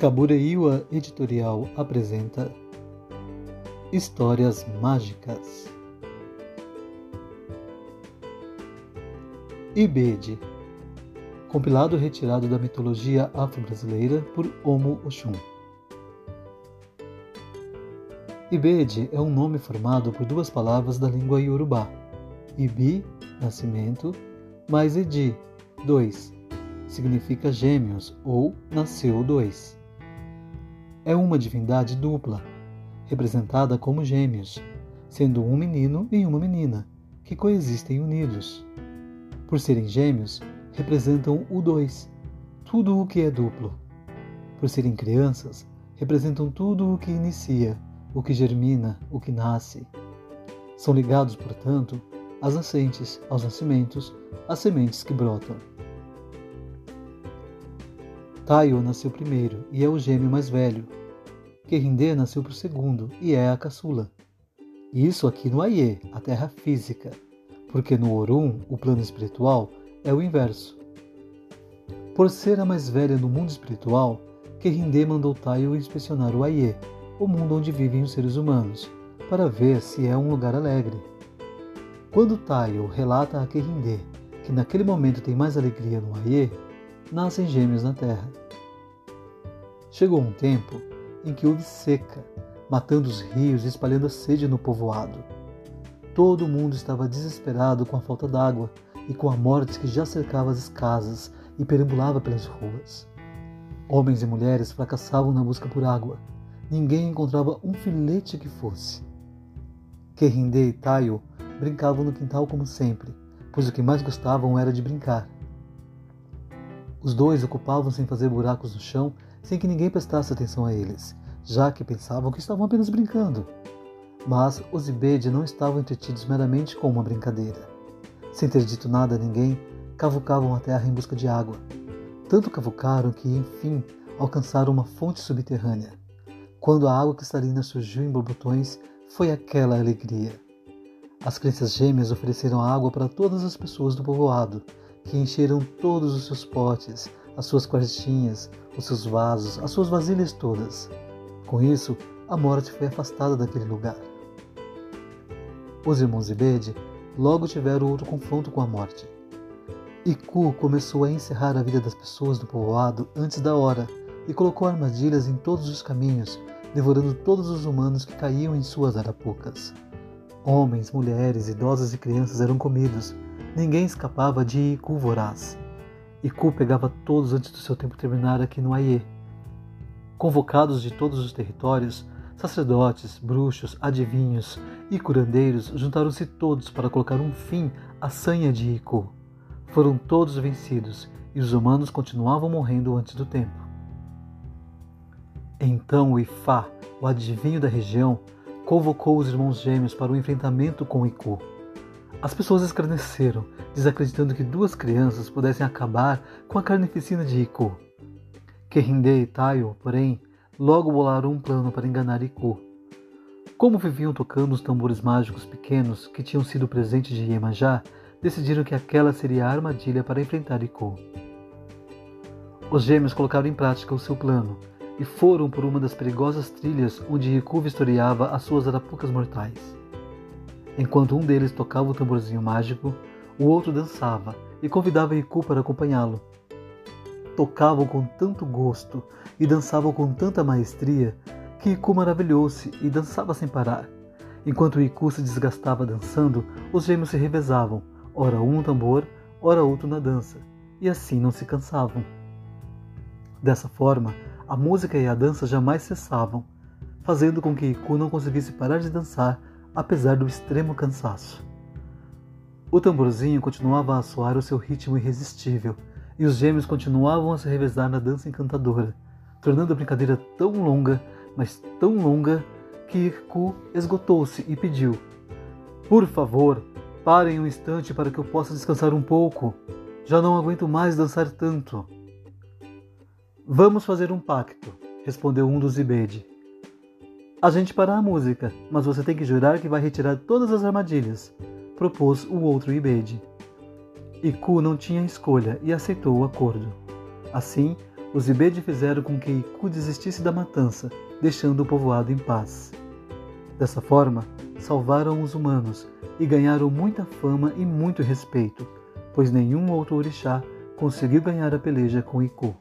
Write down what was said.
Kabureiwa Editorial apresenta Histórias Mágicas Ibede Compilado retirado da mitologia afro-brasileira por Omo Oxum Ibede é um nome formado por duas palavras da língua iorubá Ibi, nascimento, mais Edi, dois, significa gêmeos ou nasceu dois. É uma divindade dupla, representada como gêmeos, sendo um menino e uma menina, que coexistem unidos. Por serem gêmeos, representam o dois, tudo o que é duplo. Por serem crianças, representam tudo o que inicia, o que germina, o que nasce. São ligados, portanto, às nascentes, aos nascimentos, às sementes que brotam. Taio nasceu primeiro e é o gêmeo mais velho. Querindê nasceu por segundo e é a caçula. Isso aqui no Aie, a terra física, porque no Orum, o plano espiritual, é o inverso. Por ser a mais velha no mundo espiritual, Querindê mandou Taio inspecionar o Aie, o mundo onde vivem os seres humanos, para ver se é um lugar alegre. Quando Taio relata a Querindê que naquele momento tem mais alegria no Aie, nascem gêmeos na terra. Chegou um tempo em que houve seca, matando os rios e espalhando a sede no povoado. Todo mundo estava desesperado com a falta d'água e com a morte que já cercava as casas e perambulava pelas ruas. Homens e mulheres fracassavam na busca por água. Ninguém encontrava um filete que fosse. Querrindê e Taio brincavam no quintal como sempre, pois o que mais gostavam era de brincar. Os dois ocupavam-se em fazer buracos no chão sem que ninguém prestasse atenção a eles, já que pensavam que estavam apenas brincando. Mas os Ibede não estavam entretidos meramente com uma brincadeira. Sem ter dito nada a ninguém, cavucavam a terra em busca de água. Tanto cavucaram que, enfim, alcançaram uma fonte subterrânea. Quando a água cristalina surgiu em borbotões, foi aquela alegria. As crianças gêmeas ofereceram água para todas as pessoas do povoado, que encheram todos os seus potes, as suas quartinhas, os seus vasos, as suas vasilhas todas. Com isso, a morte foi afastada daquele lugar. Os irmãos Ibede logo tiveram outro confronto com a morte. Iku começou a encerrar a vida das pessoas do povoado antes da hora e colocou armadilhas em todos os caminhos, devorando todos os humanos que caíam em suas arapucas. Homens, mulheres, idosos e crianças eram comidos, Ninguém escapava de Iku voraz. Iku pegava todos antes do seu tempo terminar aqui no Aie. Convocados de todos os territórios, sacerdotes, bruxos, adivinhos e curandeiros juntaram-se todos para colocar um fim à sanha de Iku. Foram todos vencidos e os humanos continuavam morrendo antes do tempo. Então o Ifá, o adivinho da região, convocou os irmãos gêmeos para o enfrentamento com Iku. As pessoas escarneceram, desacreditando que duas crianças pudessem acabar com a carnificina de Iku. Kehinde e Taio, porém, logo bolaram um plano para enganar Iku. Como viviam tocando os tambores mágicos pequenos que tinham sido presente de Iemanjá, decidiram que aquela seria a armadilha para enfrentar Iku. Os gêmeos colocaram em prática o seu plano e foram por uma das perigosas trilhas onde Iku vistoriava as suas arapucas mortais. Enquanto um deles tocava o tamborzinho mágico, o outro dançava e convidava Iku para acompanhá-lo. Tocavam com tanto gosto e dançavam com tanta maestria que Iku maravilhou-se e dançava sem parar. Enquanto Iku se desgastava dançando, os gêmeos se revezavam, ora um no tambor, ora outro na dança, e assim não se cansavam. Dessa forma, a música e a dança jamais cessavam, fazendo com que Iku não conseguisse parar de dançar apesar do extremo cansaço. O tamborzinho continuava a soar o seu ritmo irresistível, e os gêmeos continuavam a se revezar na dança encantadora, tornando a brincadeira tão longa, mas tão longa, que Irku esgotou-se e pediu: Por favor, parem um instante para que eu possa descansar um pouco. Já não aguento mais dançar tanto. Vamos fazer um pacto, respondeu um dos Ibede. A gente para a música, mas você tem que jurar que vai retirar todas as armadilhas, propôs o outro Ibede. Iku não tinha escolha e aceitou o acordo. Assim, os Ibede fizeram com que Iku desistisse da matança, deixando o povoado em paz. Dessa forma, salvaram os humanos e ganharam muita fama e muito respeito, pois nenhum outro orixá conseguiu ganhar a peleja com Iku.